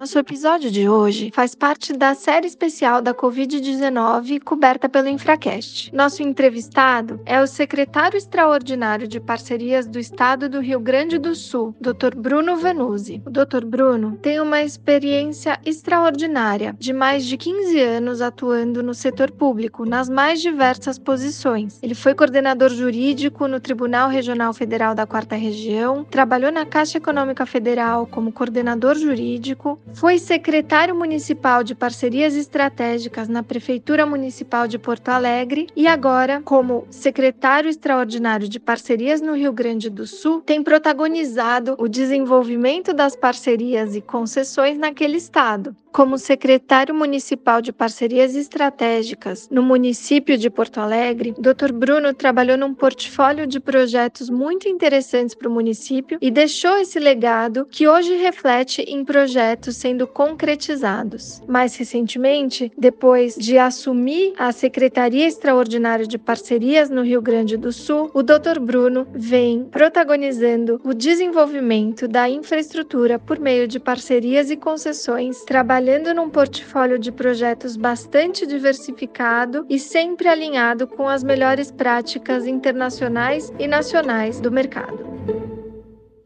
Nosso episódio de hoje faz parte da série especial da Covid-19 coberta pelo Infracast. Nosso entrevistado é o secretário extraordinário de parcerias do Estado do Rio Grande do Sul, Dr. Bruno Vanuzzi. O Dr. Bruno tem uma experiência extraordinária de mais de 15 anos atuando no setor público, nas mais diversas posições. Ele foi coordenador jurídico no Tribunal Regional Federal da Quarta Região, trabalhou na Caixa Econômica Federal como coordenador jurídico, foi secretário municipal de parcerias estratégicas na Prefeitura Municipal de Porto Alegre e agora, como secretário extraordinário de parcerias no Rio Grande do Sul, tem protagonizado o desenvolvimento das parcerias e concessões naquele estado. Como secretário municipal de parcerias estratégicas no município de Porto Alegre, Dr. Bruno trabalhou num portfólio de projetos muito interessantes para o município e deixou esse legado que hoje reflete em projetos sendo concretizados. Mais recentemente, depois de assumir a Secretaria Extraordinária de Parcerias no Rio Grande do Sul, o Dr. Bruno vem protagonizando o desenvolvimento da infraestrutura por meio de parcerias e concessões, trabalhando trabalhando num portfólio de projetos bastante diversificado e sempre alinhado com as melhores práticas internacionais e nacionais do mercado.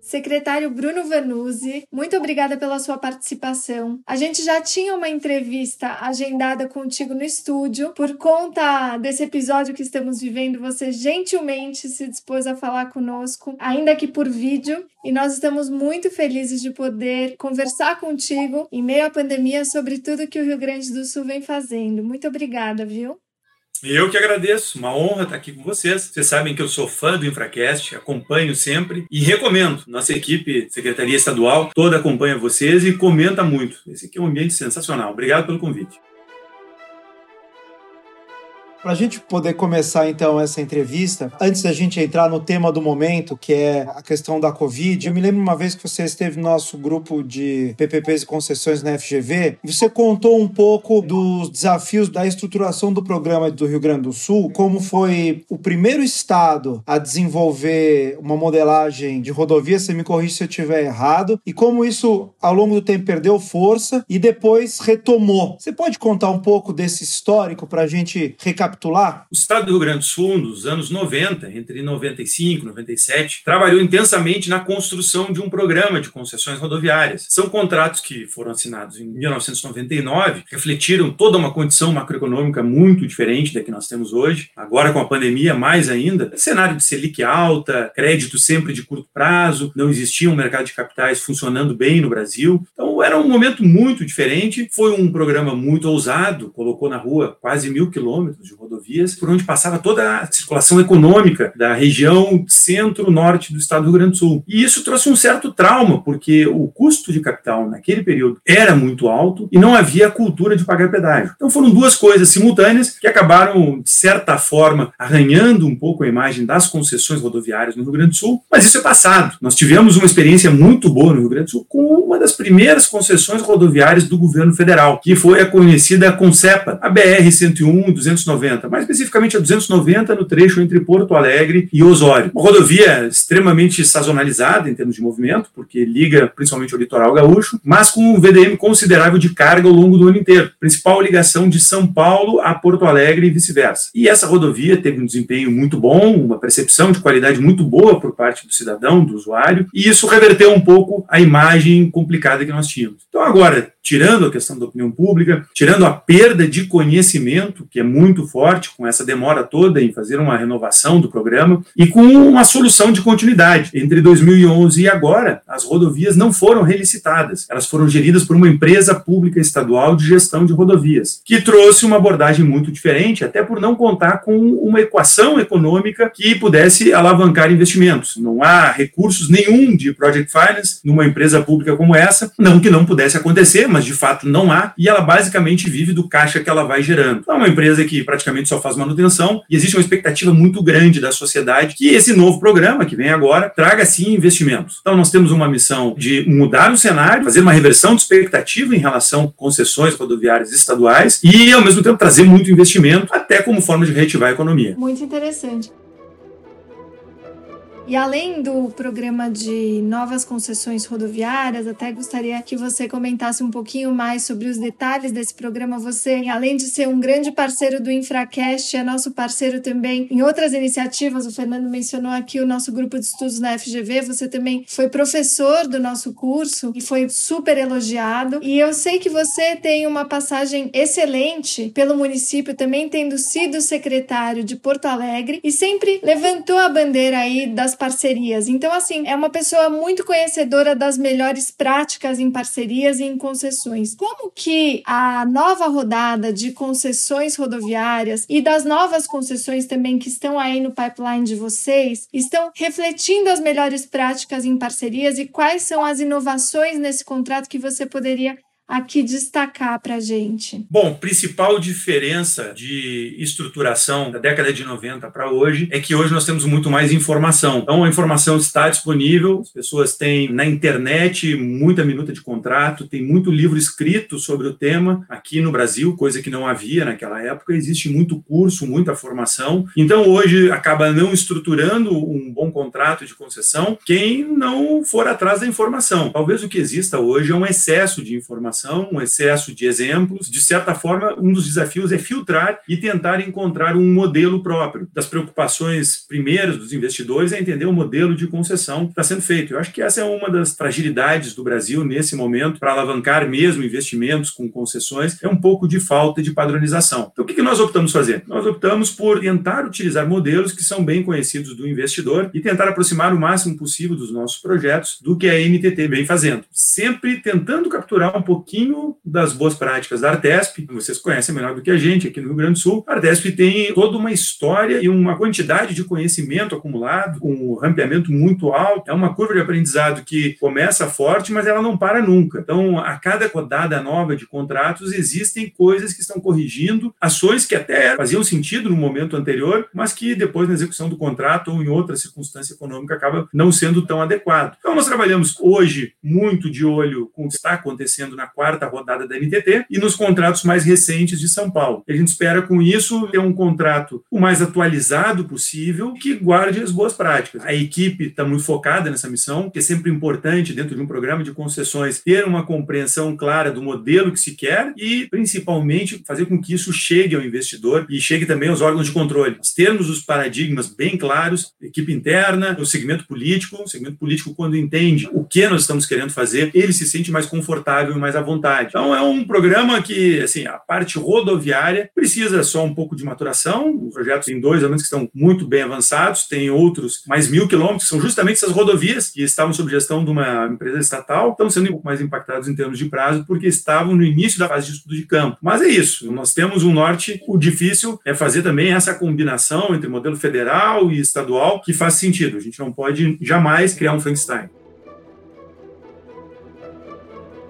Secretário Bruno Vanuzzi, muito obrigada pela sua participação. A gente já tinha uma entrevista agendada contigo no estúdio. Por conta desse episódio que estamos vivendo, você gentilmente se dispôs a falar conosco, ainda que por vídeo, e nós estamos muito felizes de poder conversar contigo em meio à pandemia sobre tudo que o Rio Grande do Sul vem fazendo. Muito obrigada, viu? Eu que agradeço, uma honra estar aqui com vocês. Vocês sabem que eu sou fã do Infracast, acompanho sempre e recomendo. Nossa equipe, Secretaria Estadual, toda acompanha vocês e comenta muito. Esse aqui é um ambiente sensacional. Obrigado pelo convite. Para a gente poder começar então essa entrevista, antes da gente entrar no tema do momento, que é a questão da Covid, eu me lembro uma vez que você esteve no nosso grupo de PPPs e concessões na FGV, e você contou um pouco dos desafios da estruturação do programa do Rio Grande do Sul, como foi o primeiro estado a desenvolver uma modelagem de rodovia, você me corrige se eu estiver errado, e como isso ao longo do tempo perdeu força e depois retomou. Você pode contar um pouco desse histórico para a gente recapitular? Recapitular? O Estado do Rio Grande do Sul, nos anos 90, entre 95 e 97, trabalhou intensamente na construção de um programa de concessões rodoviárias. São contratos que foram assinados em 1999, refletiram toda uma condição macroeconômica muito diferente da que nós temos hoje, agora com a pandemia mais ainda. Cenário de Selic alta, crédito sempre de curto prazo, não existia um mercado de capitais funcionando bem no Brasil. Então era um momento muito diferente. Foi um programa muito ousado, colocou na rua quase mil quilômetros de rodovias, por onde passava toda a circulação econômica da região centro-norte do estado do Rio Grande do Sul. E isso trouxe um certo trauma, porque o custo de capital naquele período era muito alto e não havia cultura de pagar pedágio. Então foram duas coisas simultâneas que acabaram, de certa forma, arranhando um pouco a imagem das concessões rodoviárias no Rio Grande do Sul, mas isso é passado. Nós tivemos uma experiência muito boa no Rio Grande do Sul com uma das primeiras concessões rodoviárias do governo federal, que foi a conhecida Concepa, a BR-101 290 290, mais especificamente a 290 no trecho entre Porto Alegre e Osório. Uma rodovia extremamente sazonalizada em termos de movimento, porque liga principalmente o litoral gaúcho, mas com um VDM considerável de carga ao longo do ano inteiro. Principal ligação de São Paulo a Porto Alegre e vice-versa. E essa rodovia teve um desempenho muito bom, uma percepção de qualidade muito boa por parte do cidadão, do usuário, e isso reverteu um pouco a imagem complicada que nós tínhamos. Então agora, tirando a questão da opinião pública, tirando a perda de conhecimento, que é muito forte, com essa demora toda em fazer uma renovação do programa, e com uma solução de continuidade. Entre 2011 e agora, as rodovias não foram relicitadas, elas foram geridas por uma empresa pública estadual de gestão de rodovias, que trouxe uma abordagem muito diferente, até por não contar com uma equação econômica que pudesse alavancar investimentos. Não há recursos nenhum de project finance numa empresa pública como essa, não que não pudesse acontecer, mas de fato não há, e ela basicamente vive do caixa que ela vai gerando. Então, é uma empresa que praticamente só faz manutenção e existe uma expectativa muito grande da sociedade que esse novo programa que vem agora traga sim investimentos. Então, nós temos uma missão de mudar o cenário, fazer uma reversão de expectativa em relação a concessões rodoviárias estaduais e, ao mesmo tempo, trazer muito investimento, até como forma de reativar a economia. Muito interessante. E além do programa de novas concessões rodoviárias, até gostaria que você comentasse um pouquinho mais sobre os detalhes desse programa. Você, além de ser um grande parceiro do Infracast, é nosso parceiro também em outras iniciativas. O Fernando mencionou aqui o nosso grupo de estudos na FGV. Você também foi professor do nosso curso e foi super elogiado. E eu sei que você tem uma passagem excelente pelo município, também tendo sido secretário de Porto Alegre e sempre levantou a bandeira aí das parcerias. Então, assim, é uma pessoa muito conhecedora das melhores práticas em parcerias e em concessões. Como que a nova rodada de concessões rodoviárias e das novas concessões também que estão aí no pipeline de vocês estão refletindo as melhores práticas em parcerias e quais são as inovações nesse contrato que você poderia aqui destacar para a gente? Bom, principal diferença de estruturação da década de 90 para hoje é que hoje nós temos muito mais informação. Então, a informação está disponível, as pessoas têm na internet muita minuta de contrato, tem muito livro escrito sobre o tema aqui no Brasil, coisa que não havia naquela época. Existe muito curso, muita formação. Então, hoje acaba não estruturando um bom contrato de concessão quem não for atrás da informação. Talvez o que exista hoje é um excesso de informação informação, um excesso de exemplos. De certa forma, um dos desafios é filtrar e tentar encontrar um modelo próprio. Das preocupações primeiras dos investidores é entender o modelo de concessão que está sendo feito. Eu acho que essa é uma das fragilidades do Brasil nesse momento para alavancar mesmo investimentos com concessões, é um pouco de falta de padronização. Então, o que nós optamos fazer? Nós optamos por tentar utilizar modelos que são bem conhecidos do investidor e tentar aproximar o máximo possível dos nossos projetos do que a MTT vem fazendo. Sempre tentando capturar um pouco pouquinho das boas práticas da Artesp, vocês conhecem melhor do que a gente aqui no Rio Grande do Sul. A Artesp tem toda uma história e uma quantidade de conhecimento acumulado, com um rampeamento muito alto. É uma curva de aprendizado que começa forte, mas ela não para nunca. Então, a cada rodada nova de contratos, existem coisas que estão corrigindo, ações que até faziam sentido no momento anterior, mas que depois na execução do contrato ou em outra circunstância econômica acaba não sendo tão adequado. Então, nós trabalhamos hoje muito de olho com o que está acontecendo na quarta rodada da NTT e nos contratos mais recentes de São Paulo. A gente espera, com isso, ter um contrato o mais atualizado possível que guarde as boas práticas. A equipe está muito focada nessa missão, que é sempre importante, dentro de um programa de concessões, ter uma compreensão clara do modelo que se quer e, principalmente, fazer com que isso chegue ao investidor e chegue também aos órgãos de controle. Nós termos os paradigmas bem claros, equipe interna, o segmento político, o segmento político, quando entende o que nós estamos querendo fazer, ele se sente mais confortável e mais à vontade. Então é um programa que, assim, a parte rodoviária precisa só um pouco de maturação. O projeto tem dois elementos que estão muito bem avançados, tem outros mais mil quilômetros, que são justamente essas rodovias que estavam sob gestão de uma empresa estatal, estão sendo um pouco mais impactados em termos de prazo, porque estavam no início da fase de estudo de campo. Mas é isso, nós temos um norte, o difícil é fazer também essa combinação entre modelo federal e estadual que faz sentido. A gente não pode jamais criar um Frankenstein.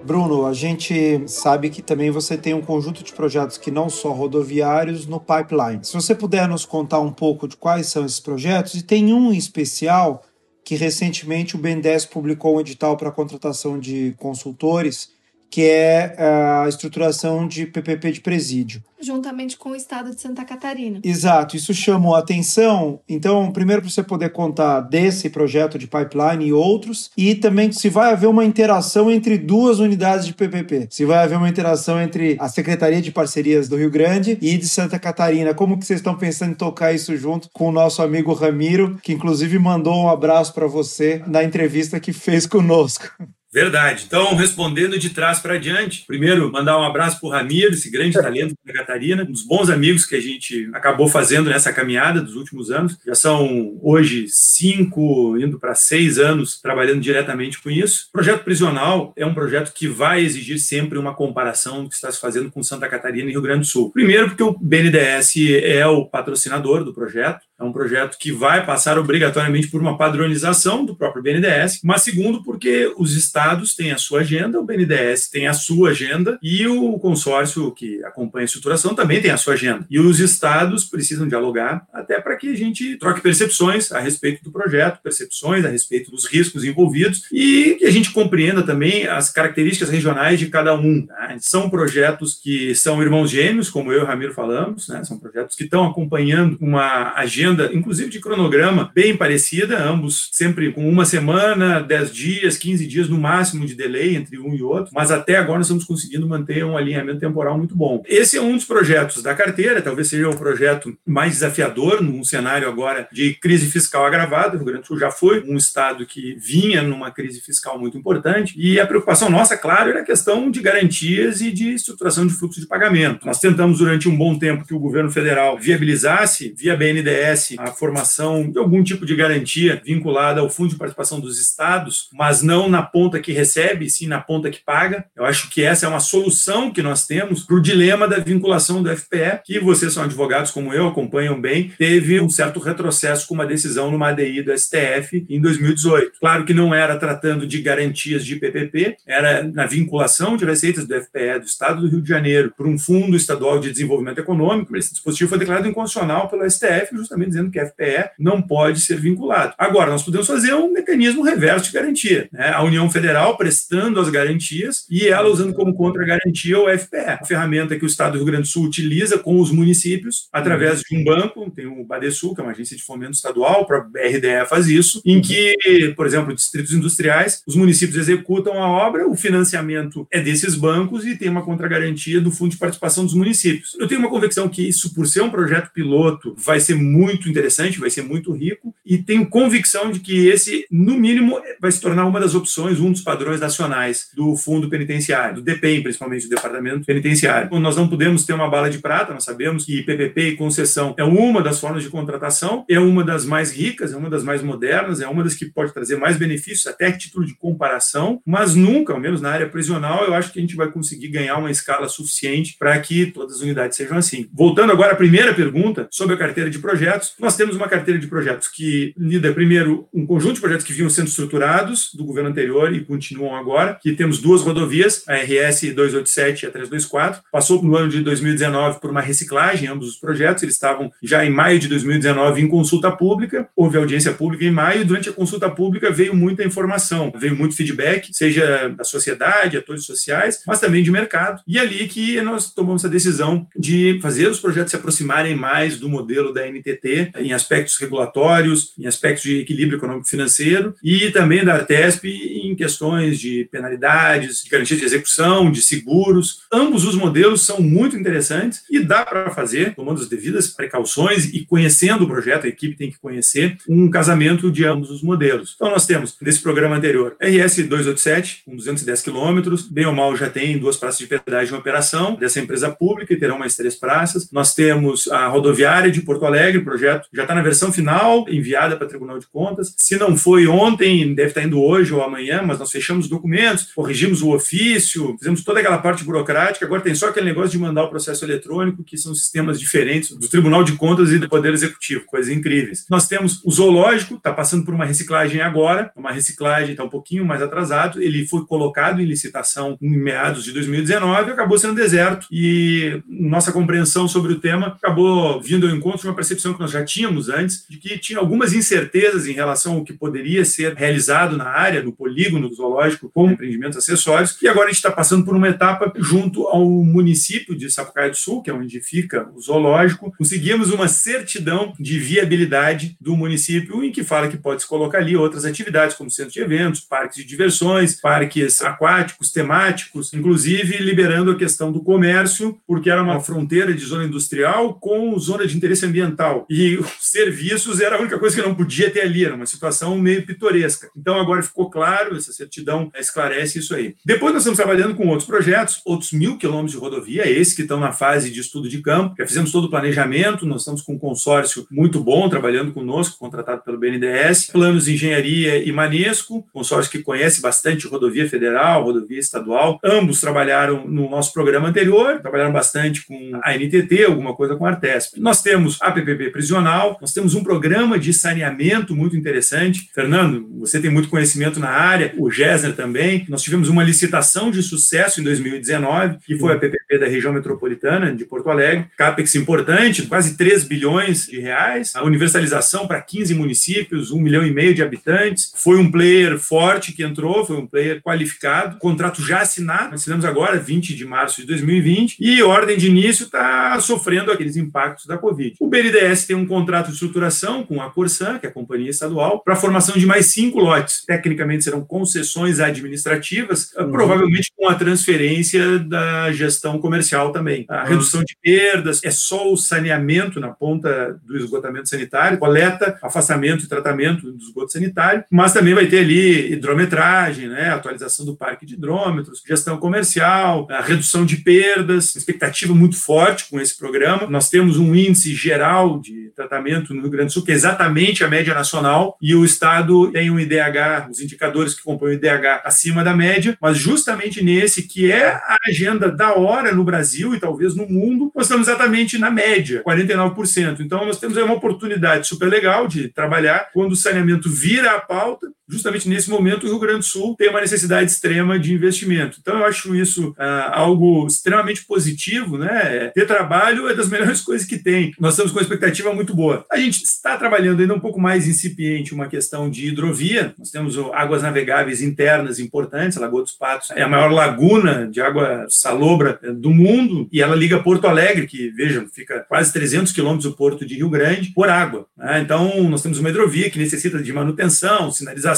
Bruno, a gente sabe que também você tem um conjunto de projetos que não só rodoviários no pipeline. Se você puder nos contar um pouco de quais são esses projetos, e tem um em especial que recentemente o BNDES publicou um edital para contratação de consultores que é a estruturação de PPP de presídio. Juntamente com o estado de Santa Catarina. Exato, isso chamou a atenção. Então, primeiro, para você poder contar desse projeto de pipeline e outros, e também se vai haver uma interação entre duas unidades de PPP. Se vai haver uma interação entre a Secretaria de Parcerias do Rio Grande e de Santa Catarina. Como que vocês estão pensando em tocar isso junto com o nosso amigo Ramiro, que inclusive mandou um abraço para você na entrevista que fez conosco. Verdade. Então, respondendo de trás para diante, primeiro, mandar um abraço para o Ramiro, esse grande talento da Catarina, um dos bons amigos que a gente acabou fazendo nessa caminhada dos últimos anos. Já são hoje cinco, indo para seis anos trabalhando diretamente com isso. O projeto prisional é um projeto que vai exigir sempre uma comparação do que está se fazendo com Santa Catarina e Rio Grande do Sul. Primeiro, porque o BNDES é o patrocinador do projeto é um projeto que vai passar obrigatoriamente por uma padronização do próprio BNDES, mas segundo, porque os estados têm a sua agenda, o BNDES tem a sua agenda e o consórcio que acompanha a estruturação também tem a sua agenda. E os estados precisam dialogar até para que a gente troque percepções a respeito do projeto, percepções a respeito dos riscos envolvidos e que a gente compreenda também as características regionais de cada um. Né? São projetos que são irmãos gêmeos, como eu e o Ramiro falamos, né? são projetos que estão acompanhando uma agenda, inclusive de cronograma, bem parecida, ambos sempre com uma semana, 10 dias, 15 dias no máximo de delay entre um e outro, mas até agora nós estamos conseguindo manter um alinhamento temporal muito bom. Esse é um dos projetos da carteira, talvez seja o projeto mais desafiador num cenário agora de crise fiscal agravada. O Rio Grande do Sul já foi um estado que vinha numa crise fiscal muito importante e a preocupação nossa, claro, era a questão de garantias e de estruturação de fluxo de pagamento. Nós tentamos durante um bom tempo que o governo federal viabilizasse via BNDES a formação de algum tipo de garantia vinculada ao fundo de participação dos estados, mas não na ponta que recebe, sim na ponta que paga. Eu acho que essa é uma solução que nós temos para o dilema da vinculação do FPE, que vocês são advogados como eu, acompanham bem, teve um certo retrocesso com uma decisão numa ADI do STF em 2018. Claro que não era tratando de garantias de PPP, era na vinculação de receitas do FPE do Estado do Rio de Janeiro para um fundo estadual de desenvolvimento econômico. Esse dispositivo foi declarado inconstitucional pelo STF, justamente dizendo que FPE não pode ser vinculado. Agora, nós podemos fazer um mecanismo reverso de garantia. Né? A União Federal prestando as garantias e ela usando como contra-garantia o FPE, a ferramenta que o Estado do Rio Grande do Sul utiliza com os municípios através de um banco, tem o Badesul, que é uma agência de fomento estadual, a própria RDE faz isso, em que, por exemplo, distritos industriais, os municípios executam a obra, o financiamento é desses bancos e tem uma contra-garantia do Fundo de Participação dos Municípios. Eu tenho uma convicção que isso, por ser um projeto piloto, vai ser muito interessante, vai ser muito rico, e tenho convicção de que esse, no mínimo, vai se tornar uma das opções, um dos padrões nacionais do Fundo Penitenciário, do DPEM, principalmente, do Departamento Penitenciário. Nós não podemos ter uma bala de prata, nós sabemos que PPP e concessão é uma das formas de contratação, é uma das mais ricas, é uma das mais modernas, é uma das que pode trazer mais benefícios, até título de comparação, mas nunca, ao menos na área prisional, eu acho que a gente vai conseguir ganhar uma escala suficiente para que todas as unidades sejam assim. Voltando agora à primeira pergunta sobre a carteira de projetos, nós temos uma carteira de projetos que lida primeiro um conjunto de projetos que vinham sendo estruturados do governo anterior e continuam agora, que temos duas rodovias, a RS 287 e a 324, passou no ano de 2019 por uma reciclagem, ambos os projetos, eles estavam já em maio de 2019 em consulta pública, houve audiência pública em maio, e durante a consulta pública veio muita informação, veio muito feedback, seja da sociedade, atores sociais, mas também de mercado. E é ali que nós tomamos a decisão de fazer os projetos se aproximarem mais do modelo da NTT em aspectos regulatórios, em aspectos de equilíbrio econômico-financeiro e também da Artesp em questões de penalidades, de garantia de execução, de seguros. Ambos os modelos são muito interessantes e dá para fazer, tomando as devidas precauções e conhecendo o projeto, a equipe tem que conhecer um casamento de ambos os modelos. Então, nós temos, nesse programa anterior, RS 287, com 210 quilômetros, bem ou mal já tem duas praças de pedágio em operação dessa empresa pública e terão mais três praças. Nós temos a rodoviária de Porto Alegre, o projeto já está na versão final, enviada para o Tribunal de Contas. Se não foi ontem, deve estar indo hoje ou amanhã, mas nós fechamos os documentos, corrigimos o ofício, fizemos toda aquela parte burocrática, agora tem só aquele negócio de mandar o processo eletrônico, que são sistemas diferentes do Tribunal de Contas e do Poder Executivo, coisas incríveis. Nós temos o zoológico, está passando por uma reciclagem agora, uma reciclagem está um pouquinho mais atrasado, ele foi colocado em licitação em meados de 2019 acabou sendo deserto e nossa compreensão sobre o tema acabou vindo ao encontro de uma percepção que nós já tínhamos antes, de que tinha algumas incertezas em relação ao que poderia ser realizado na área, no polígono zoológico, como empreendimentos acessórios, e agora a gente está passando por uma etapa junto ao município de Sapucaia do Sul, que é onde fica o zoológico, conseguimos uma certidão de viabilidade do município em que fala que pode se colocar ali outras atividades, como centros de eventos, parques de diversões, parques aquáticos, temáticos, inclusive liberando a questão do comércio, porque era uma fronteira de zona industrial com zona de interesse ambiental. E os serviços era a única coisa que não podia ter ali, era uma situação meio pitoresca. Então agora ficou claro, essa certidão esclarece isso aí. Depois nós estamos trabalhando com outros projetos, outros mil quilômetros de rodovia, esses que estão na fase de estudo de campo, já fizemos todo o planejamento, nós estamos com um consórcio muito bom trabalhando conosco, contratado pelo BNDES, planos de engenharia e manesco, consórcio que conhece bastante rodovia federal, rodovia estadual, ambos trabalharam no nosso programa anterior, trabalharam bastante com a NTT, alguma coisa com a Artesp. Nós temos a PPP supervisional. Nós temos um programa de saneamento muito interessante. Fernando, você tem muito conhecimento na área, o Gessner também. Nós tivemos uma licitação de sucesso em 2019, que foi a PPP da região metropolitana de Porto Alegre. CAPEX importante, quase 3 bilhões de reais. A universalização para 15 municípios, um milhão e meio de habitantes. Foi um player forte que entrou, foi um player qualificado. Contrato já assinado, assinamos agora, 20 de março de 2020, e ordem de início está sofrendo aqueles impactos da Covid. O BNDES tem um contrato de estruturação com a Corsan, que é a companhia estadual, para a formação de mais cinco lotes. Tecnicamente serão concessões administrativas, uhum. provavelmente com a transferência da gestão comercial também. A uhum. redução de perdas é só o saneamento na ponta do esgotamento sanitário, coleta, afastamento e tratamento do esgoto sanitário, mas também vai ter ali hidrometragem, né, atualização do parque de hidrômetros, gestão comercial, a redução de perdas, expectativa muito forte com esse programa. Nós temos um índice geral de tratamento no Rio Grande do Sul, que é exatamente a média nacional, e o Estado tem um IDH, os indicadores que compõem o IDH acima da média, mas justamente nesse que é a agenda da hora no Brasil e talvez no mundo, nós estamos exatamente na média, 49%. Então nós temos aí uma oportunidade super legal de trabalhar quando o saneamento vira a pauta justamente nesse momento o Rio Grande do Sul tem uma necessidade extrema de investimento. Então eu acho isso ah, algo extremamente positivo, né? Ter trabalho é das melhores coisas que tem. Nós estamos com uma expectativa muito boa. A gente está trabalhando ainda um pouco mais incipiente uma questão de hidrovia. Nós temos águas navegáveis internas importantes. A Lagoa dos Patos é a maior laguna de água salobra eh, do mundo e ela liga Porto Alegre, que vejam fica quase 300 quilômetros do porto de Rio Grande por água. Né? Então nós temos uma hidrovia que necessita de manutenção, sinalização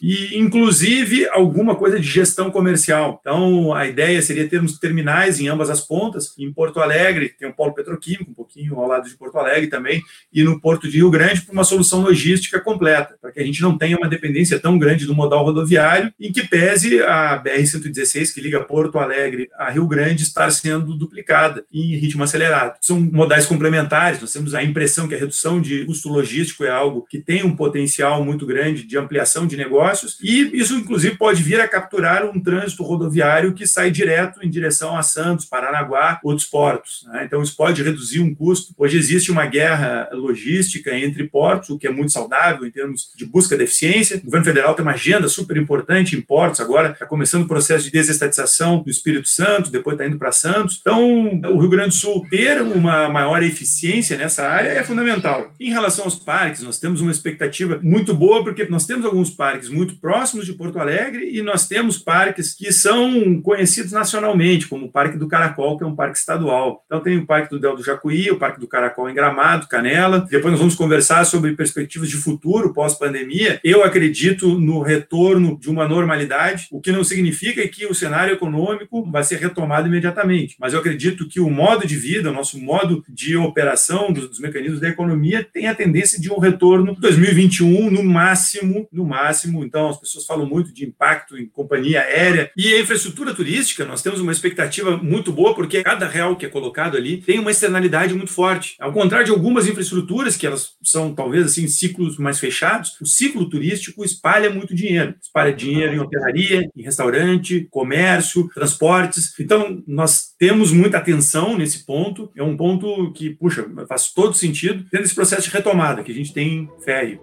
e, inclusive, alguma coisa de gestão comercial. Então, a ideia seria termos terminais em ambas as pontas. Em Porto Alegre, tem um polo petroquímico, um pouquinho ao lado de Porto Alegre também, e no Porto de Rio Grande, para uma solução logística completa, para que a gente não tenha uma dependência tão grande do modal rodoviário, em que pese a BR-116, que liga Porto Alegre a Rio Grande, estar sendo duplicada em ritmo acelerado. São modais complementares, nós temos a impressão que a redução de custo logístico é algo que tem um potencial muito grande de ampliação de negócios, e isso, inclusive, pode vir a capturar um trânsito rodoviário que sai direto em direção a Santos, Paranaguá, outros portos. Né? Então, isso pode reduzir um custo. Hoje existe uma guerra logística entre portos, o que é muito saudável em termos de busca de eficiência. O governo federal tem uma agenda super importante em portos, agora está começando o processo de desestatização do Espírito Santo, depois está indo para Santos. Então, o Rio Grande do Sul ter uma maior eficiência nessa área é fundamental. Em relação aos parques, nós temos uma expectativa muito boa, porque nós temos alguns alguns parques muito próximos de Porto Alegre e nós temos parques que são conhecidos nacionalmente, como o Parque do Caracol, que é um parque estadual. Então tem o Parque do Del do Jacuí, o Parque do Caracol em Gramado, Canela. Depois nós vamos conversar sobre perspectivas de futuro pós-pandemia. Eu acredito no retorno de uma normalidade, o que não significa que o cenário econômico vai ser retomado imediatamente. Mas eu acredito que o modo de vida, o nosso modo de operação dos, dos mecanismos da economia tem a tendência de um retorno 2021 no máximo, no máximo. Então, as pessoas falam muito de impacto em companhia aérea. E a infraestrutura turística, nós temos uma expectativa muito boa, porque cada real que é colocado ali tem uma externalidade muito forte. Ao contrário de algumas infraestruturas, que elas são talvez assim ciclos mais fechados, o ciclo turístico espalha muito dinheiro. Espalha dinheiro em hotelaria, em restaurante, comércio, transportes. Então, nós temos muita atenção nesse ponto. É um ponto que, puxa, faz todo sentido, tendo esse processo de retomada que a gente tem fé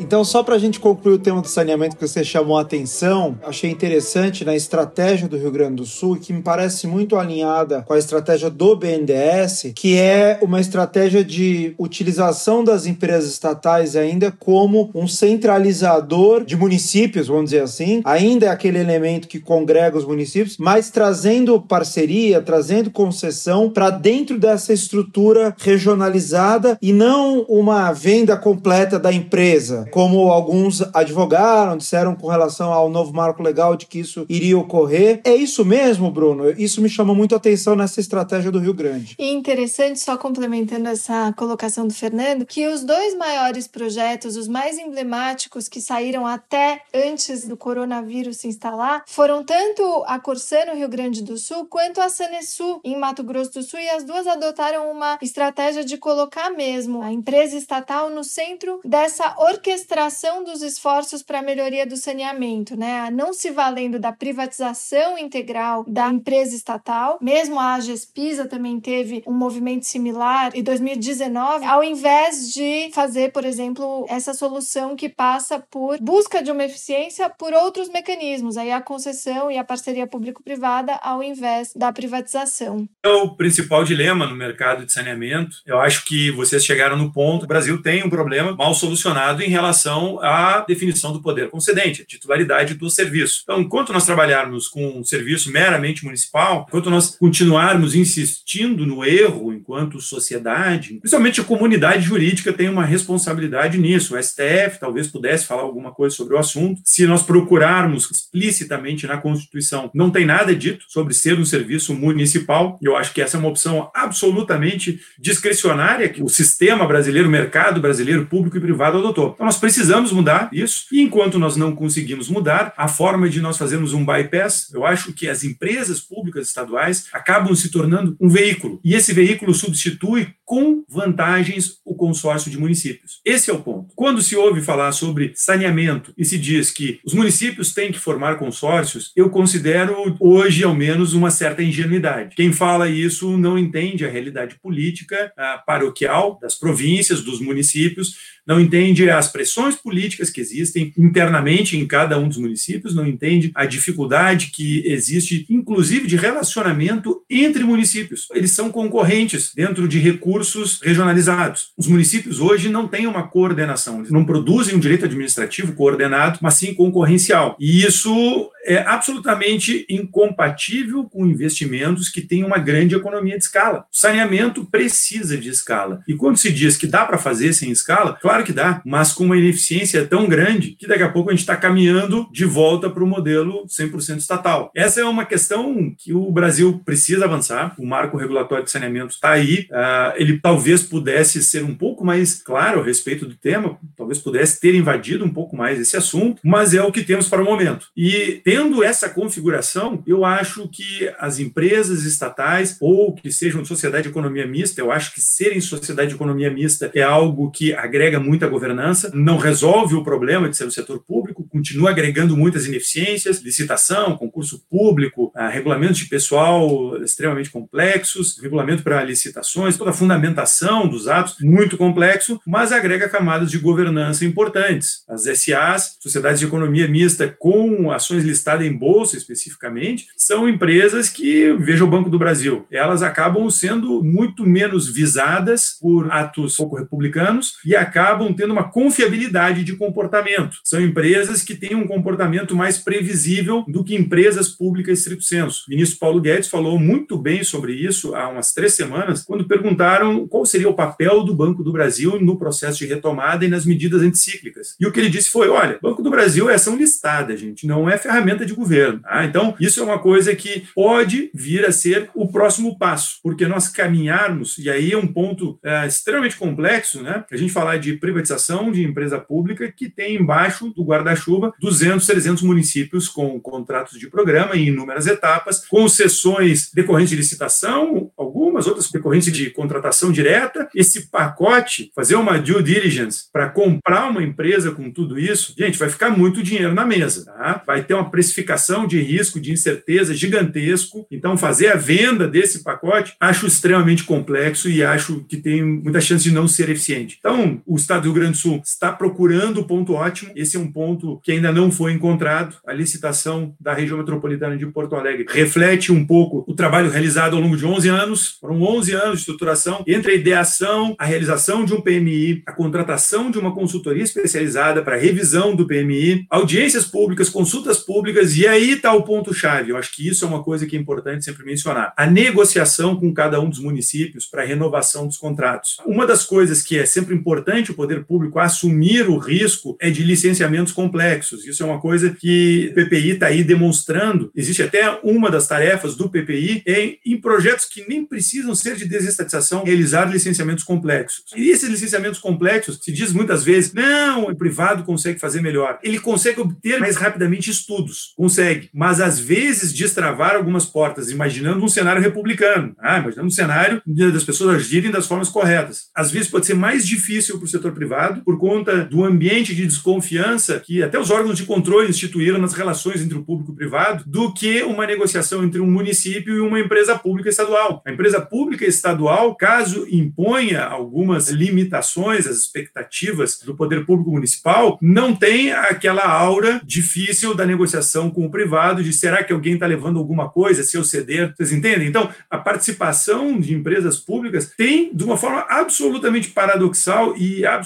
então, só para a gente concluir o tema do saneamento que você chamou a atenção, achei interessante na estratégia do Rio Grande do Sul, que me parece muito alinhada com a estratégia do BNDES, que é uma estratégia de utilização das empresas estatais ainda como um centralizador de municípios, vamos dizer assim. Ainda é aquele elemento que congrega os municípios, mas trazendo parceria, trazendo concessão para dentro dessa estrutura regionalizada e não uma venda completa da empresa como alguns advogaram, disseram com relação ao novo marco legal de que isso iria ocorrer. É isso mesmo, Bruno? Isso me chamou muito a atenção nessa estratégia do Rio Grande. E interessante, só complementando essa colocação do Fernando, que os dois maiores projetos, os mais emblemáticos que saíram até antes do coronavírus se instalar, foram tanto a Corsã no Rio Grande do Sul quanto a Sanesul em Mato Grosso do Sul, e as duas adotaram uma estratégia de colocar mesmo a empresa estatal no centro dessa orquestração orquestração dos esforços para a melhoria do saneamento, né? Não se valendo da privatização integral da empresa estatal, mesmo a Agespisa também teve um movimento similar em 2019, ao invés de fazer, por exemplo, essa solução que passa por busca de uma eficiência por outros mecanismos, aí a concessão e a parceria público-privada ao invés da privatização. É o principal dilema no mercado de saneamento. Eu acho que vocês chegaram no ponto, o Brasil tem um problema mal solucionado em relação à definição do poder concedente, a titularidade do serviço. Então, enquanto nós trabalharmos com um serviço meramente municipal, enquanto nós continuarmos insistindo no erro enquanto sociedade, principalmente a comunidade jurídica tem uma responsabilidade nisso. O STF talvez pudesse falar alguma coisa sobre o assunto. Se nós procurarmos explicitamente na Constituição, não tem nada dito sobre ser um serviço municipal. Eu acho que essa é uma opção absolutamente discricionária que o sistema brasileiro, o mercado brasileiro, público e privado adotou. Então nós precisamos mudar isso. E enquanto nós não conseguimos mudar, a forma de nós fazermos um bypass, eu acho que as empresas públicas estaduais acabam se tornando um veículo. E esse veículo substitui com vantagens o consórcio de municípios. Esse é o ponto. Quando se ouve falar sobre saneamento e se diz que os municípios têm que formar consórcios, eu considero hoje, ao menos, uma certa ingenuidade. Quem fala isso não entende a realidade política a paroquial das províncias, dos municípios, não entende as pressões políticas que existem internamente em cada um dos municípios, não entende a dificuldade que existe, inclusive de relacionamento entre municípios. Eles são concorrentes dentro de recursos regionalizados. Os municípios hoje não têm uma coordenação, eles não produzem um direito administrativo coordenado, mas sim concorrencial. E isso é absolutamente incompatível com investimentos que têm uma grande economia de escala. O saneamento precisa de escala. E quando se diz que dá para fazer sem escala, claro que dá, mas com uma ineficiência tão grande que daqui a pouco a gente está caminhando de volta para o modelo 100% estatal. Essa é uma questão que o Brasil precisa avançar. O marco regulatório de saneamento está aí. Uh, ele talvez pudesse ser um pouco mais claro a respeito do tema, talvez pudesse ter invadido um pouco mais esse assunto, mas é o que temos para o momento. E Tendo essa configuração, eu acho que as empresas estatais ou que sejam de sociedade de economia mista, eu acho que serem sociedade de economia mista é algo que agrega muita governança, não resolve o problema de ser o setor público, continua agregando muitas ineficiências, licitação, concurso público, ah, regulamentos de pessoal extremamente complexos, regulamento para licitações, toda a fundamentação dos atos muito complexo, mas agrega camadas de governança importantes. As SAs, sociedades de economia mista com ações listada em bolsa especificamente, são empresas que, veja o Banco do Brasil, elas acabam sendo muito menos visadas por atos pouco republicanos e acabam tendo uma confiabilidade de comportamento. São empresas que têm um comportamento mais previsível do que empresas públicas estrito senso. O ministro Paulo Guedes falou muito bem sobre isso há umas três semanas, quando perguntaram qual seria o papel do Banco do Brasil no processo de retomada e nas medidas anticíclicas. E o que ele disse foi: olha, Banco do Brasil é ação listada, gente, não é ferramenta de governo. Tá? Então, isso é uma coisa que pode vir a ser o próximo passo, porque nós caminharmos, e aí é um ponto é, extremamente complexo, né? A gente falar de privatização de empresa pública que tem embaixo do guarda-chuva 200, 300 municípios com contratos de programa em inúmeras etapas, concessões decorrentes de licitação, algumas outras decorrentes de contratação direta. Esse pacote, fazer uma due diligence para comprar uma empresa com tudo isso, gente, vai ficar muito dinheiro na mesa. Tá? Vai ter uma precificação de risco, de incerteza gigantesco. Então, fazer a venda desse pacote acho extremamente complexo e acho que tem muita chance de não ser eficiente. Então, o Estado do Rio Grande do Sul está procurando o ponto ótimo. Esse é um ponto que ainda não foi encontrado. A licitação da região metropolitana de Porto Alegre reflete um pouco o trabalho realizado ao longo de 11 anos. Foram 11 anos de estruturação entre a ideação, a realização de um PMI, a contratação de uma consultoria especializada para revisão do PMI, audiências públicas, consultas públicas e aí está o ponto-chave. Eu acho que isso é uma coisa que é importante sempre mencionar. A negociação com cada um dos municípios para renovação dos contratos. Uma das coisas que é sempre importante o poder público assumir o risco é de licenciamentos complexos. Isso é uma coisa que o PPI está aí demonstrando. Existe até uma das tarefas do PPI em, em projetos que nem precisam ser de desestatização, realizar licenciamentos complexos. E esses licenciamentos complexos, se diz muitas vezes, não, o privado consegue fazer melhor. Ele consegue obter mais rapidamente estudos consegue, mas às vezes destravar algumas portas, imaginando um cenário republicano, ah, imaginando um cenário das pessoas agirem das formas corretas. Às vezes pode ser mais difícil para o setor privado por conta do ambiente de desconfiança que até os órgãos de controle instituíram nas relações entre o público e o privado, do que uma negociação entre um município e uma empresa pública estadual. A empresa pública estadual, caso imponha algumas limitações às expectativas do poder público municipal, não tem aquela aura difícil da negociação com o privado, de será que alguém está levando alguma coisa se eu ceder? Vocês entendem? Então, a participação de empresas públicas tem, de uma forma absolutamente paradoxal e absolutamente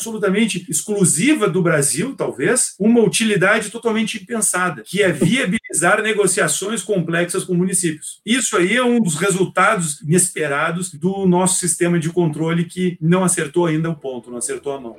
exclusiva do Brasil, talvez, uma utilidade totalmente impensada, que é viabilizar negociações complexas com municípios. Isso aí é um dos resultados inesperados do nosso sistema de controle que não acertou ainda o ponto, não acertou a mão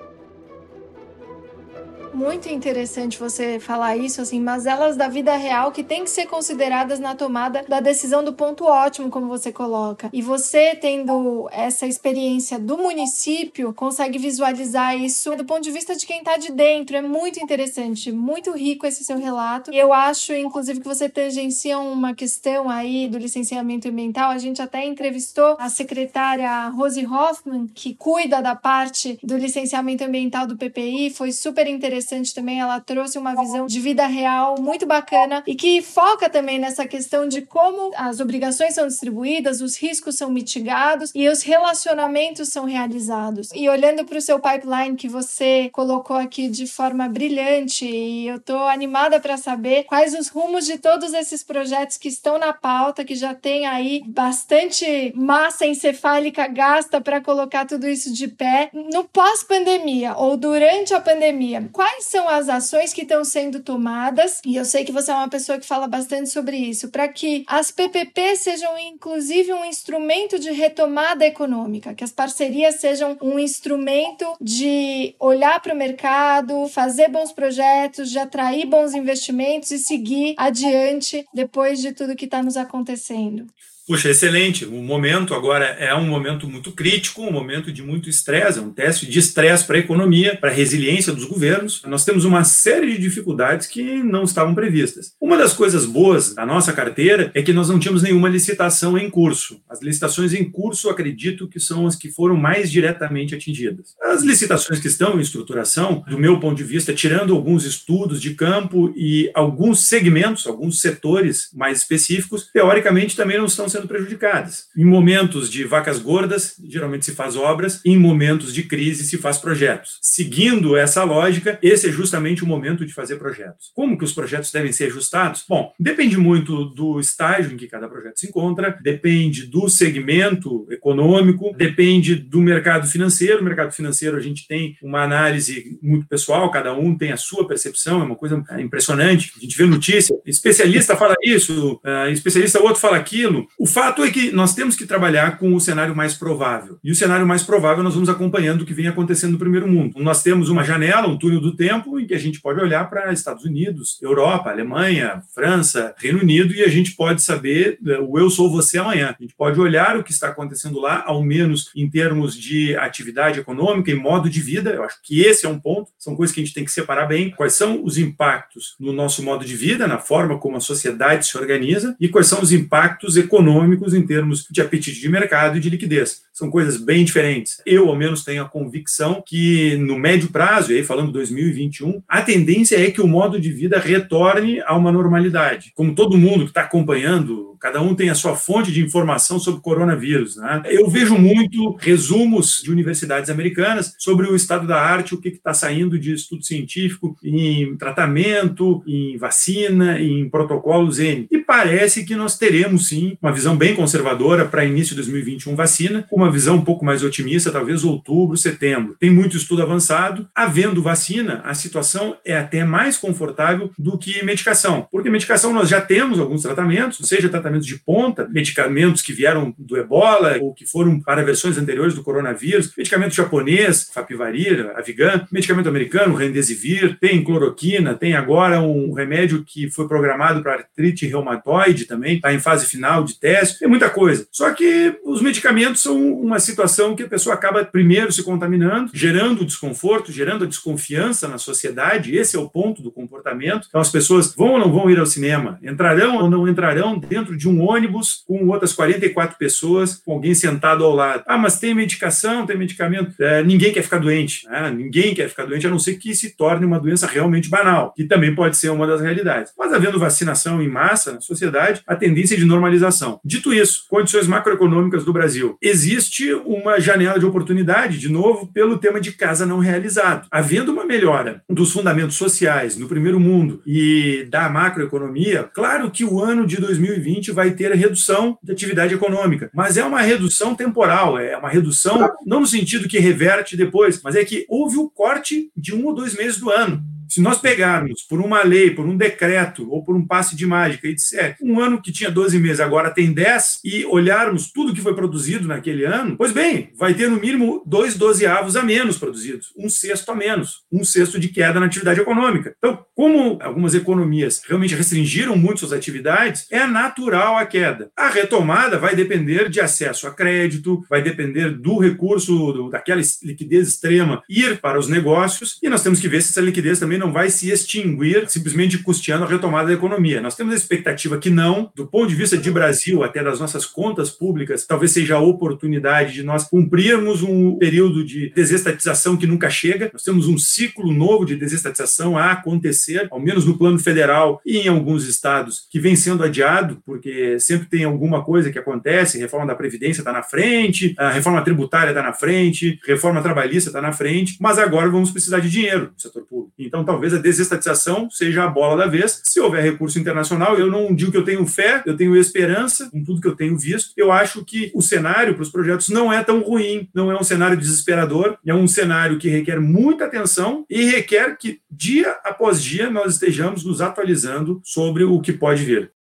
muito interessante você falar isso, assim, mas elas da vida real que tem que ser consideradas na tomada da decisão do ponto ótimo, como você coloca. E você, tendo essa experiência do município, consegue visualizar isso do ponto de vista de quem está de dentro. É muito interessante, muito rico esse seu relato. Eu acho, inclusive, que você tangencia uma questão aí do licenciamento ambiental. A gente até entrevistou a secretária Rose Hoffman, que cuida da parte do licenciamento ambiental do PPI. Foi super interessante interessante também. Ela trouxe uma visão de vida real muito bacana e que foca também nessa questão de como as obrigações são distribuídas, os riscos são mitigados e os relacionamentos são realizados. E olhando para o seu pipeline que você colocou aqui de forma brilhante, e eu tô animada para saber quais os rumos de todos esses projetos que estão na pauta, que já tem aí bastante massa encefálica gasta para colocar tudo isso de pé no pós-pandemia ou durante a pandemia. Quais quais são as ações que estão sendo tomadas, e eu sei que você é uma pessoa que fala bastante sobre isso, para que as PPP sejam inclusive um instrumento de retomada econômica, que as parcerias sejam um instrumento de olhar para o mercado, fazer bons projetos, de atrair bons investimentos e seguir adiante depois de tudo que está nos acontecendo. Puxa, excelente. O momento agora é um momento muito crítico, um momento de muito estresse, é um teste de estresse para a economia, para a resiliência dos governos. Nós temos uma série de dificuldades que não estavam previstas. Uma das coisas boas da nossa carteira é que nós não tínhamos nenhuma licitação em curso. As licitações em curso, acredito que são as que foram mais diretamente atingidas. As licitações que estão em estruturação, do meu ponto de vista, tirando alguns estudos de campo e alguns segmentos, alguns setores mais específicos, teoricamente também não estão sendo prejudicadas. Em momentos de vacas gordas, geralmente se faz obras, em momentos de crise se faz projetos. Seguindo essa lógica, esse é justamente o momento de fazer projetos. Como que os projetos devem ser ajustados? Bom, depende muito do estágio em que cada projeto se encontra, depende do segmento econômico, depende do mercado financeiro. O mercado financeiro a gente tem uma análise muito pessoal, cada um tem a sua percepção, é uma coisa impressionante. A gente vê notícia, especialista fala isso, uh, especialista outro fala aquilo. Fato é que nós temos que trabalhar com o cenário mais provável. E o cenário mais provável nós vamos acompanhando o que vem acontecendo no primeiro mundo. Nós temos uma janela, um túnel do tempo, em que a gente pode olhar para Estados Unidos, Europa, Alemanha, França, Reino Unido, e a gente pode saber eh, o eu sou você amanhã. A gente pode olhar o que está acontecendo lá, ao menos em termos de atividade econômica e modo de vida. Eu acho que esse é um ponto. São coisas que a gente tem que separar bem. Quais são os impactos no nosso modo de vida, na forma como a sociedade se organiza, e quais são os impactos econômicos econômicos em termos de apetite de mercado e de liquidez. São coisas bem diferentes. Eu, ao menos, tenho a convicção que no médio prazo, e aí falando 2021, a tendência é que o modo de vida retorne a uma normalidade. Como todo mundo que está acompanhando, cada um tem a sua fonte de informação sobre o coronavírus. Né? Eu vejo muito resumos de universidades americanas sobre o estado da arte, o que está saindo de estudo científico em tratamento, em vacina, em protocolos N. E parece que nós teremos sim uma visão bem conservadora para início de 2021 vacina, uma visão um pouco mais otimista, talvez outubro, setembro. Tem muito estudo avançado. Havendo vacina, a situação é até mais confortável do que medicação, porque medicação nós já temos alguns tratamentos, seja tratamento medicamentos de ponta, medicamentos que vieram do ebola ou que foram para versões anteriores do coronavírus, medicamento japonês, Fapivarir, Avigan, medicamento americano, Remdesivir, tem cloroquina, tem agora um remédio que foi programado para artrite reumatoide também, está em fase final de teste, tem muita coisa. Só que os medicamentos são uma situação que a pessoa acaba primeiro se contaminando, gerando desconforto, gerando desconfiança na sociedade, esse é o ponto do comportamento. Então as pessoas vão ou não vão ir ao cinema, entrarão ou não entrarão dentro de um ônibus com outras 44 pessoas, com alguém sentado ao lado. Ah, mas tem medicação, tem medicamento. É, ninguém quer ficar doente, né? ninguém quer ficar doente, a não ser que se torne uma doença realmente banal, que também pode ser uma das realidades. Mas havendo vacinação em massa na sociedade, a tendência é de normalização. Dito isso, condições macroeconômicas do Brasil. Existe uma janela de oportunidade, de novo, pelo tema de casa não realizado. Havendo uma melhora dos fundamentos sociais no primeiro mundo e da macroeconomia, claro que o ano de 2020 vai ter a redução de atividade econômica, mas é uma redução temporal, é uma redução não no sentido que reverte depois, mas é que houve o corte de um ou dois meses do ano. Se nós pegarmos por uma lei, por um decreto ou por um passe de mágica e disser um ano que tinha 12 meses agora tem 10 e olharmos tudo que foi produzido naquele ano, pois bem, vai ter no mínimo dois dozeavos a menos produzidos, um sexto a menos, um sexto de queda na atividade econômica. Então, como algumas economias realmente restringiram muito suas atividades, é natural a queda. A retomada vai depender de acesso a crédito, vai depender do recurso, do, daquela liquidez extrema ir para os negócios e nós temos que ver se essa liquidez também não vai se extinguir simplesmente custeando a retomada da economia. Nós temos a expectativa que não, do ponto de vista de Brasil, até das nossas contas públicas, talvez seja a oportunidade de nós cumprirmos um período de desestatização que nunca chega. Nós temos um ciclo novo de desestatização a acontecer, ao menos no plano federal e em alguns estados, que vem sendo adiado, porque sempre tem alguma coisa que acontece, reforma da Previdência está na frente, a reforma tributária está na frente, reforma trabalhista está na frente, mas agora vamos precisar de dinheiro no setor público. Então, talvez a desestatização seja a bola da vez. Se houver recurso internacional, eu não digo que eu tenho fé, eu tenho esperança com tudo que eu tenho visto. Eu acho que o cenário para os projetos não é tão ruim, não é um cenário desesperador, é um cenário que requer muita atenção e requer que dia após dia nós estejamos nos atualizando sobre o que pode vir.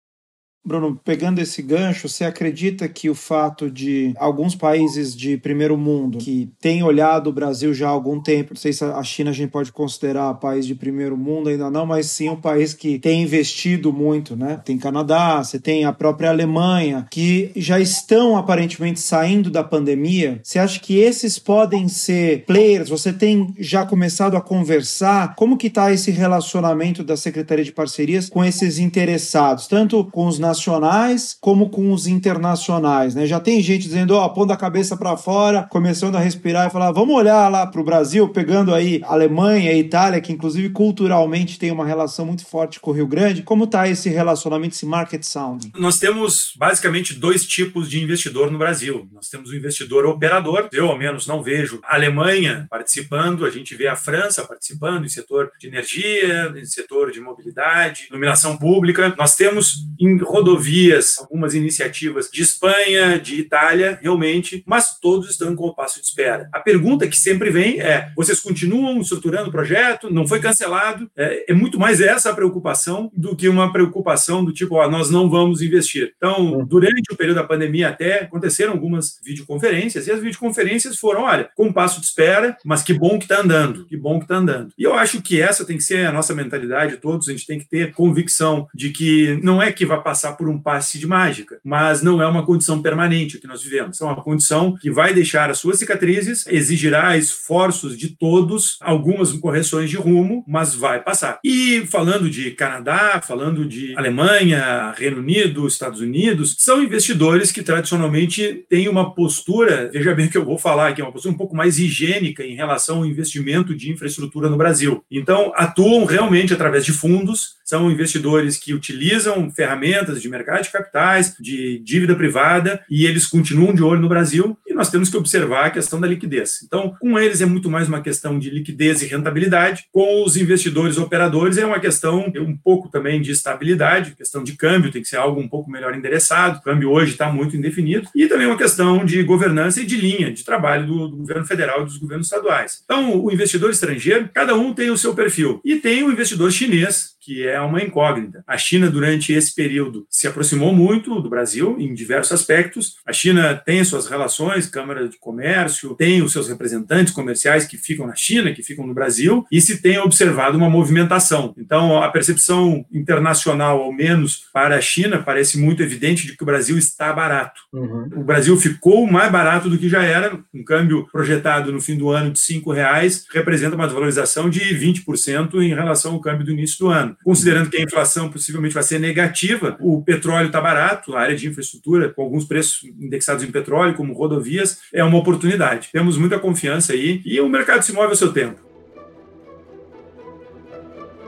Bruno, pegando esse gancho, você acredita que o fato de alguns países de primeiro mundo que têm olhado o Brasil já há algum tempo, não sei se a China a gente pode considerar país de primeiro mundo ainda não, mas sim um país que tem investido muito, né? Tem Canadá, você tem a própria Alemanha, que já estão aparentemente saindo da pandemia. Você acha que esses podem ser players? Você tem já começado a conversar? Como que está esse relacionamento da Secretaria de Parcerias com esses interessados, tanto com os nacionais como com os internacionais, né? Já tem gente dizendo, ó, pondo a cabeça para fora, começando a respirar e falar, vamos olhar lá para o Brasil, pegando aí Alemanha e Itália, que inclusive culturalmente tem uma relação muito forte com o Rio Grande. Como tá esse relacionamento, esse market sound? Nós temos basicamente dois tipos de investidor no Brasil. Nós temos o investidor operador, eu ao menos não vejo a Alemanha participando, a gente vê a França participando em setor de energia, em setor de mobilidade, iluminação pública. Nós temos em rodovias, algumas iniciativas de Espanha, de Itália, realmente, mas todos estão em compasso de espera. A pergunta que sempre vem é: vocês continuam estruturando o projeto? Não foi cancelado? É, é muito mais essa a preocupação do que uma preocupação do tipo, ó, nós não vamos investir. Então, durante o período da pandemia até aconteceram algumas videoconferências e as videoconferências foram, olha, compasso de espera, mas que bom que está andando, que bom que está andando. E eu acho que essa tem que ser a nossa mentalidade, todos a gente tem que ter convicção de que não é que vai passar por um passe de mágica, mas não é uma condição permanente o que nós vivemos. É uma condição que vai deixar as suas cicatrizes, exigirá esforços de todos, algumas correções de rumo, mas vai passar. E falando de Canadá, falando de Alemanha, Reino Unido, Estados Unidos, são investidores que tradicionalmente têm uma postura, veja bem que eu vou falar aqui, uma postura um pouco mais higiênica em relação ao investimento de infraestrutura no Brasil. Então, atuam realmente através de fundos, são investidores que utilizam ferramentas de mercado de capitais, de dívida privada, e eles continuam de olho no Brasil. Nós temos que observar a questão da liquidez. Então, com eles é muito mais uma questão de liquidez e rentabilidade, com os investidores operadores é uma questão um pouco também de estabilidade, questão de câmbio tem que ser algo um pouco melhor endereçado, o câmbio hoje está muito indefinido, e também uma questão de governança e de linha de trabalho do, do governo federal e dos governos estaduais. Então, o investidor estrangeiro, cada um tem o seu perfil, e tem o investidor chinês, que é uma incógnita. A China, durante esse período, se aproximou muito do Brasil em diversos aspectos. A China tem suas relações, Câmara de Comércio, tem os seus representantes comerciais que ficam na China, que ficam no Brasil, e se tem observado uma movimentação. Então, a percepção internacional, ao menos para a China, parece muito evidente de que o Brasil está barato. Uhum. O Brasil ficou mais barato do que já era, um câmbio projetado no fim do ano de R$ reais representa uma desvalorização de 20% em relação ao câmbio do início do ano considerando que a inflação possivelmente vai ser negativa, o petróleo está barato, a área de infraestrutura, com alguns preços indexados em petróleo, como rodovias, é uma oportunidade. Temos muita confiança aí e o mercado se move ao seu tempo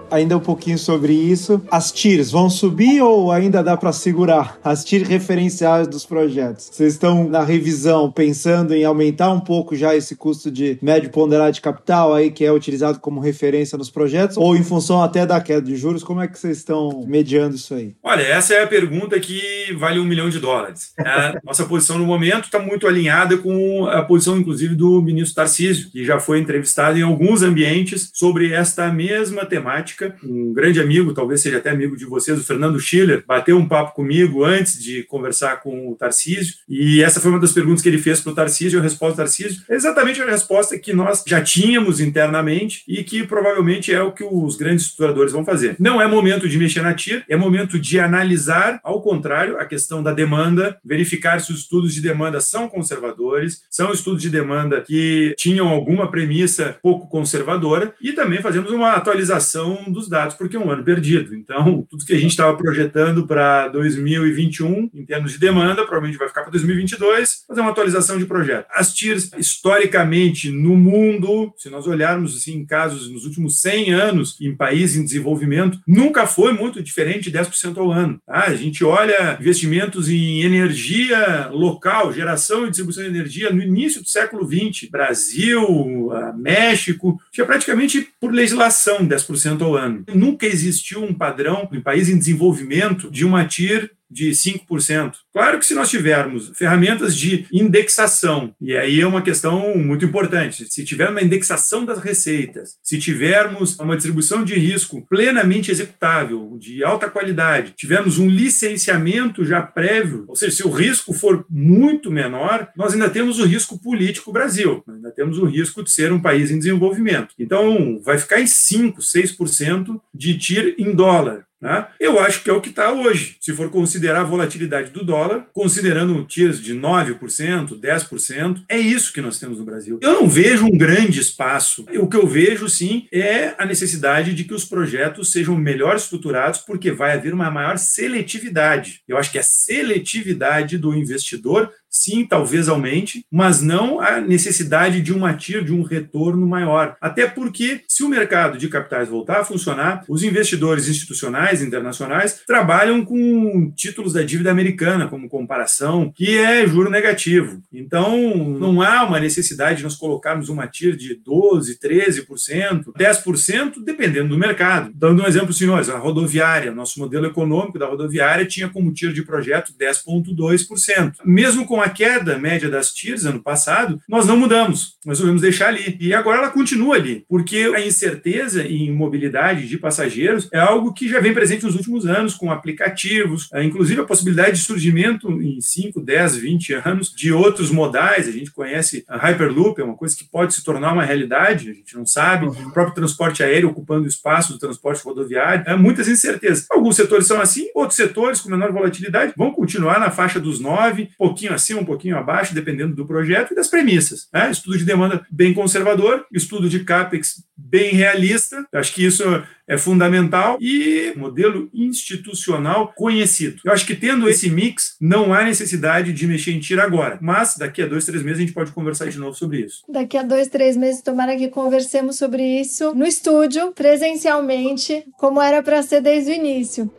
ainda um pouquinho sobre isso. As TIRs vão subir ou ainda dá para segurar? As TIRs referenciais dos projetos. Vocês estão na revisão pensando em aumentar um pouco já esse custo de médio ponderado de capital aí que é utilizado como referência nos projetos ou em função até da queda de juros? Como é que vocês estão mediando isso aí? Olha, essa é a pergunta que vale um milhão de dólares. A nossa posição no momento está muito alinhada com a posição, inclusive, do ministro Tarcísio, que já foi entrevistado em alguns ambientes sobre esta mesma temática um grande amigo, talvez seja até amigo de vocês, o Fernando Schiller, bateu um papo comigo antes de conversar com o Tarcísio, e essa foi uma das perguntas que ele fez para o Tarcísio, a resposta do Tarcísio é exatamente a resposta que nós já tínhamos internamente e que provavelmente é o que os grandes estruturadores vão fazer. Não é momento de mexer na TIR, é momento de analisar, ao contrário, a questão da demanda, verificar se os estudos de demanda são conservadores, são estudos de demanda que tinham alguma premissa pouco conservadora, e também fazemos uma atualização dos dados, porque é um ano perdido. Então, tudo que a gente estava projetando para 2021, em termos de demanda, provavelmente vai ficar para 2022, fazer uma atualização de projeto. As TIRs, historicamente, no mundo, se nós olharmos assim, casos nos últimos 100 anos, em países em desenvolvimento, nunca foi muito diferente de 10% ao ano. Tá? A gente olha investimentos em energia local, geração e distribuição de energia no início do século XX, Brasil, México, tinha praticamente por legislação 10% ao ano. Nunca existiu um padrão em país em desenvolvimento de uma TIR de 5%. Claro que se nós tivermos ferramentas de indexação, e aí é uma questão muito importante, se tiver uma indexação das receitas, se tivermos uma distribuição de risco plenamente executável, de alta qualidade, tivermos um licenciamento já prévio, ou seja, se o risco for muito menor, nós ainda temos o risco político Brasil, ainda temos o risco de ser um país em desenvolvimento. Então, vai ficar em 5, 6% de TIR em dólar. Né? Eu acho que é o que está hoje. Se for considerar a volatilidade do dólar, considerando tiros de 9%, 10%, é isso que nós temos no Brasil. Eu não vejo um grande espaço. O que eu vejo, sim, é a necessidade de que os projetos sejam melhor estruturados, porque vai haver uma maior seletividade. Eu acho que a seletividade do investidor sim, talvez aumente, mas não a necessidade de uma TIR, de um retorno maior. Até porque, se o mercado de capitais voltar a funcionar, os investidores institucionais, internacionais, trabalham com títulos da dívida americana como comparação, que é juro negativo. Então, não há uma necessidade de nós colocarmos uma TIR de 12%, 13%, 10%, dependendo do mercado. Dando um exemplo, senhores, a rodoviária, nosso modelo econômico da rodoviária tinha como TIR de projeto 10,2%. Mesmo com a a queda média das TIRs ano passado, nós não mudamos, nós resolvemos deixar ali. E agora ela continua ali, porque a incerteza em mobilidade de passageiros é algo que já vem presente nos últimos anos, com aplicativos, é, inclusive a possibilidade de surgimento em 5, 10, 20 anos de outros modais. A gente conhece a Hyperloop, é uma coisa que pode se tornar uma realidade, a gente não sabe. Uhum. O próprio transporte aéreo ocupando o espaço do transporte rodoviário. É, muitas incertezas. Alguns setores são assim, outros setores com menor volatilidade vão continuar na faixa dos 9, pouquinho acima um pouquinho abaixo, dependendo do projeto e das premissas. Né? Estudo de demanda bem conservador, estudo de CAPEX bem realista, acho que isso é fundamental, e modelo institucional conhecido. Eu acho que tendo esse mix, não há necessidade de mexer em tiro agora, mas daqui a dois, três meses a gente pode conversar de novo sobre isso. Daqui a dois, três meses, tomara que conversemos sobre isso no estúdio, presencialmente, como era para ser desde o início.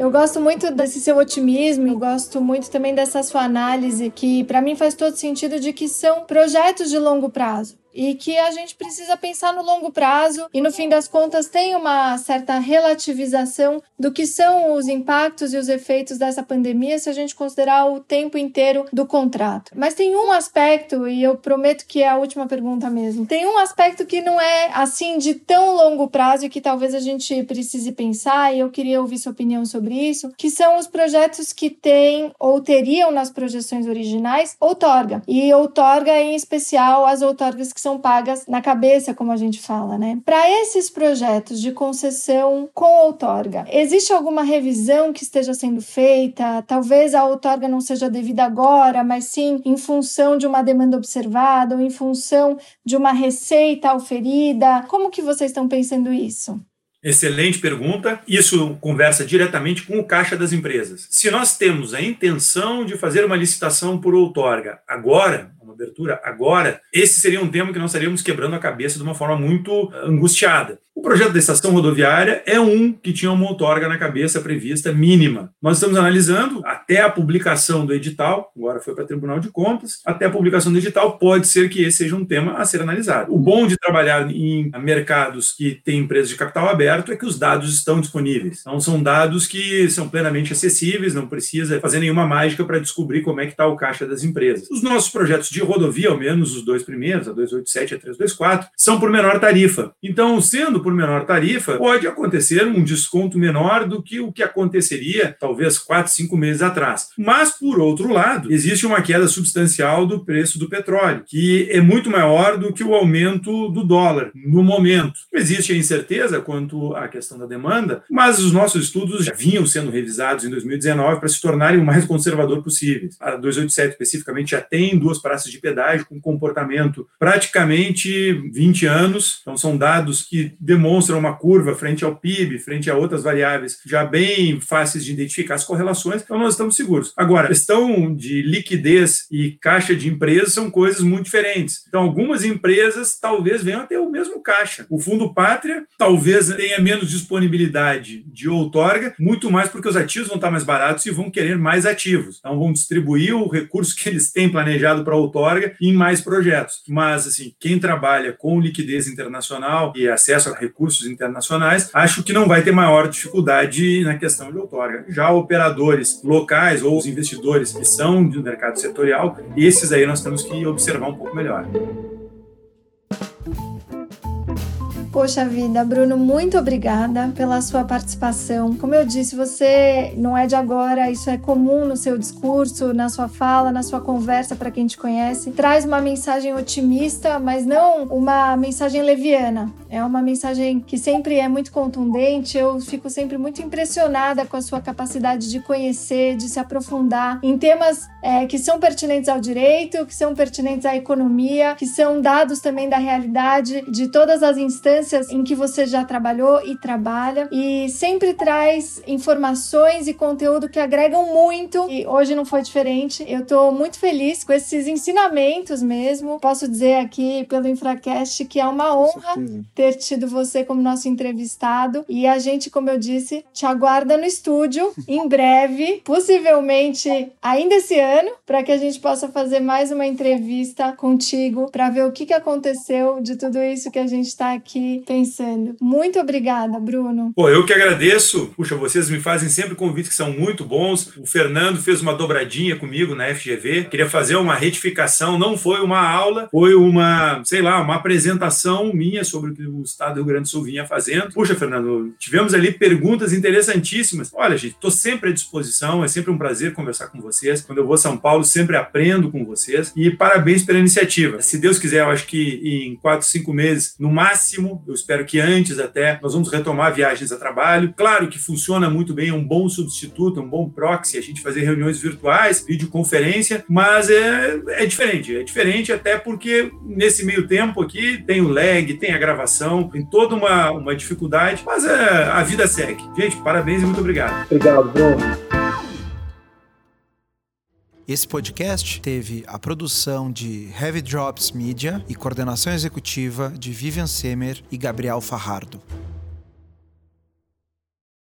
Eu gosto muito desse seu otimismo e gosto muito também dessa sua análise, que para mim faz todo sentido de que são projetos de longo prazo e que a gente precisa pensar no longo prazo e no fim das contas tem uma certa relativização do que são os impactos e os efeitos dessa pandemia se a gente considerar o tempo inteiro do contrato. Mas tem um aspecto e eu prometo que é a última pergunta mesmo. Tem um aspecto que não é assim de tão longo prazo e que talvez a gente precise pensar e eu queria ouvir sua opinião sobre isso, que são os projetos que têm ou teriam nas projeções originais outorga. E outorga em especial as outorgas que que são pagas na cabeça, como a gente fala, né? Para esses projetos de concessão com outorga, existe alguma revisão que esteja sendo feita? Talvez a outorga não seja devida agora, mas sim em função de uma demanda observada ou em função de uma receita oferida. Como que vocês estão pensando isso? Excelente pergunta. Isso conversa diretamente com o caixa das empresas. Se nós temos a intenção de fazer uma licitação por outorga agora, abertura agora, esse seria um tema que nós estaríamos quebrando a cabeça de uma forma muito angustiada. O projeto da estação rodoviária é um que tinha uma outorga na cabeça prevista mínima. Nós estamos analisando até a publicação do edital, agora foi para o Tribunal de Contas, até a publicação do edital, pode ser que esse seja um tema a ser analisado. O bom de trabalhar em mercados que têm empresas de capital aberto é que os dados estão disponíveis. Então, são dados que são plenamente acessíveis, não precisa fazer nenhuma mágica para descobrir como é que está o caixa das empresas. Os nossos projetos de rodovia, ao menos os dois primeiros, a 287 e a 324, são por menor tarifa. Então, sendo por menor tarifa, pode acontecer um desconto menor do que o que aconteceria talvez quatro, cinco meses atrás. Mas, por outro lado, existe uma queda substancial do preço do petróleo, que é muito maior do que o aumento do dólar no momento. Existe a incerteza quanto à questão da demanda, mas os nossos estudos já vinham sendo revisados em 2019 para se tornarem o mais conservador possível. A 287 especificamente já tem duas praças de pedágio com comportamento praticamente 20 anos, então são dados que demonstram uma curva frente ao PIB, frente a outras variáveis já bem fáceis de identificar as correlações, então nós estamos seguros. Agora, questão de liquidez e caixa de empresas são coisas muito diferentes. Então, algumas empresas talvez venham a ter o mesmo caixa. O Fundo Pátria talvez tenha menos disponibilidade de outorga, muito mais porque os ativos vão estar mais baratos e vão querer mais ativos. Então, vão distribuir o recurso que eles têm planejado para outorga em mais projetos. Mas, assim, quem trabalha com liquidez internacional e acesso a recursos internacionais, acho que não vai ter maior dificuldade na questão de outorga. Já operadores locais ou os investidores que são do mercado setorial, esses aí nós temos que observar um pouco melhor. Poxa vida, Bruno, muito obrigada pela sua participação. Como eu disse, você não é de agora, isso é comum no seu discurso, na sua fala, na sua conversa para quem te conhece. Traz uma mensagem otimista, mas não uma mensagem leviana. É uma mensagem que sempre é muito contundente. Eu fico sempre muito impressionada com a sua capacidade de conhecer, de se aprofundar em temas é, que são pertinentes ao direito, que são pertinentes à economia, que são dados também da realidade de todas as instâncias instâncias em que você já trabalhou e trabalha e sempre traz informações e conteúdo que agregam muito e hoje não foi diferente. Eu tô muito feliz com esses ensinamentos mesmo. Posso dizer aqui pelo Infracast que é uma honra ter tido você como nosso entrevistado e a gente, como eu disse, te aguarda no estúdio em breve, possivelmente ainda esse ano, para que a gente possa fazer mais uma entrevista contigo para ver o que, que aconteceu de tudo isso que a gente está aqui pensando. Muito obrigada, Bruno. Pô, eu que agradeço. Puxa, vocês me fazem sempre convites que são muito bons. O Fernando fez uma dobradinha comigo na FGV. Queria fazer uma retificação. Não foi uma aula, foi uma, sei lá, uma apresentação minha sobre o que o Estado do Rio Grande do Sul vinha fazendo. Puxa, Fernando, tivemos ali perguntas interessantíssimas. Olha, gente, estou sempre à disposição. É sempre um prazer conversar com vocês. Quando eu vou a São Paulo, sempre aprendo com vocês. E parabéns pela iniciativa. Se Deus quiser, eu acho que em quatro, cinco meses, no máximo, eu espero que antes até nós vamos retomar viagens a trabalho. Claro que funciona muito bem, é um bom substituto, um bom proxy, a gente fazer reuniões virtuais, videoconferência, mas é, é diferente. É diferente até porque nesse meio tempo aqui tem o lag, tem a gravação, tem toda uma, uma dificuldade, mas é, a vida segue. Gente, parabéns e muito obrigado. Obrigado, Bruno. Esse podcast teve a produção de Heavy Drops Media e coordenação executiva de Vivian Semer e Gabriel Farrardo.